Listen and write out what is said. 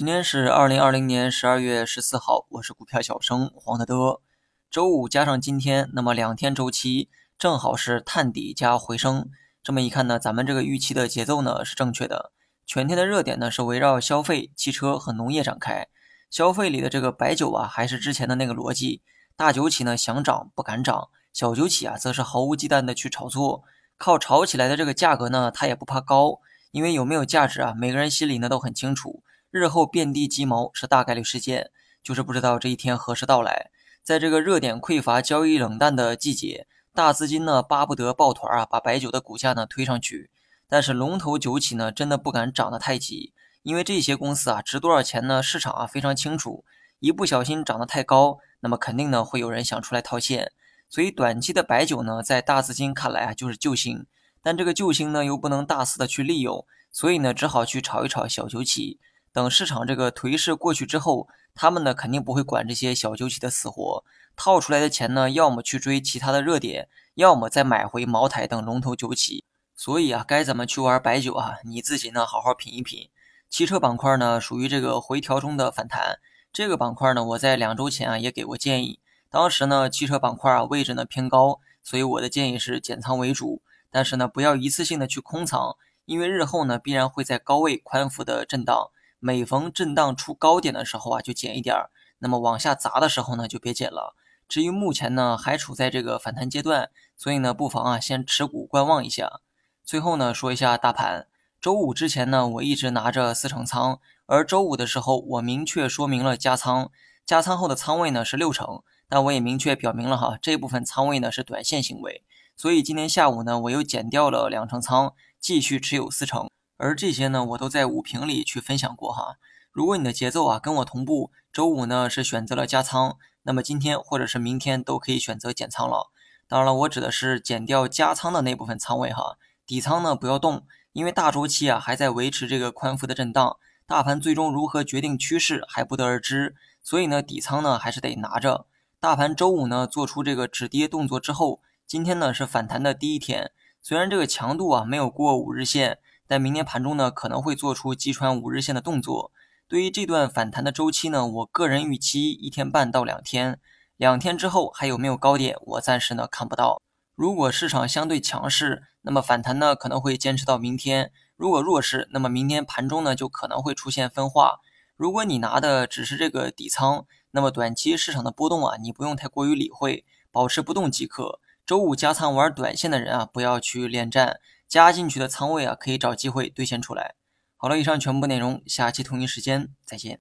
今天是二零二零年十二月十四号，我是股票小生黄德德。周五加上今天，那么两天周期正好是探底加回升。这么一看呢，咱们这个预期的节奏呢是正确的。全天的热点呢是围绕消费、汽车和农业展开。消费里的这个白酒啊，还是之前的那个逻辑，大酒企呢想涨不敢涨，小酒企啊则是毫无忌惮的去炒作，靠炒起来的这个价格呢，它也不怕高，因为有没有价值啊，每个人心里呢都很清楚。日后遍地鸡毛是大概率事件，就是不知道这一天何时到来。在这个热点匮乏、交易冷淡的季节，大资金呢巴不得抱团啊，把白酒的股价呢推上去。但是龙头酒企呢真的不敢涨得太急，因为这些公司啊值多少钱呢？市场啊非常清楚，一不小心涨得太高，那么肯定呢会有人想出来套现。所以短期的白酒呢，在大资金看来啊就是救星，但这个救星呢又不能大肆的去利用，所以呢只好去炒一炒小酒企。等市场这个颓势过去之后，他们呢肯定不会管这些小酒企的死活，套出来的钱呢，要么去追其他的热点，要么再买回茅台等龙头酒企。所以啊，该怎么去玩白酒啊？你自己呢好好品一品。汽车板块呢属于这个回调中的反弹，这个板块呢我在两周前啊也给过建议，当时呢汽车板块啊位置呢偏高，所以我的建议是减仓为主，但是呢不要一次性的去空仓，因为日后呢必然会在高位宽幅的震荡。每逢震荡出高点的时候啊，就减一点儿；那么往下砸的时候呢，就别减了。至于目前呢，还处在这个反弹阶段，所以呢，不妨啊先持股观望一下。最后呢，说一下大盘。周五之前呢，我一直拿着四成仓，而周五的时候，我明确说明了加仓，加仓后的仓位呢是六成，但我也明确表明了哈，这部分仓位呢是短线行为。所以今天下午呢，我又减掉了两成仓，继续持有四成。而这些呢，我都在五评里去分享过哈。如果你的节奏啊跟我同步，周五呢是选择了加仓，那么今天或者是明天都可以选择减仓了。当然了，我指的是减掉加仓的那部分仓位哈，底仓呢不要动，因为大周期啊还在维持这个宽幅的震荡，大盘最终如何决定趋势还不得而知，所以呢底仓呢还是得拿着。大盘周五呢做出这个止跌动作之后，今天呢是反弹的第一天，虽然这个强度啊没有过五日线。在明天盘中呢，可能会做出击穿五日线的动作。对于这段反弹的周期呢，我个人预期一天半到两天。两天之后还有没有高点，我暂时呢看不到。如果市场相对强势，那么反弹呢可能会坚持到明天；如果弱势，那么明天盘中呢就可能会出现分化。如果你拿的只是这个底仓，那么短期市场的波动啊，你不用太过于理会，保持不动即可。周五加仓玩短线的人啊，不要去恋战。加进去的仓位啊，可以找机会兑现出来。好了，以上全部内容，下期同一时间再见。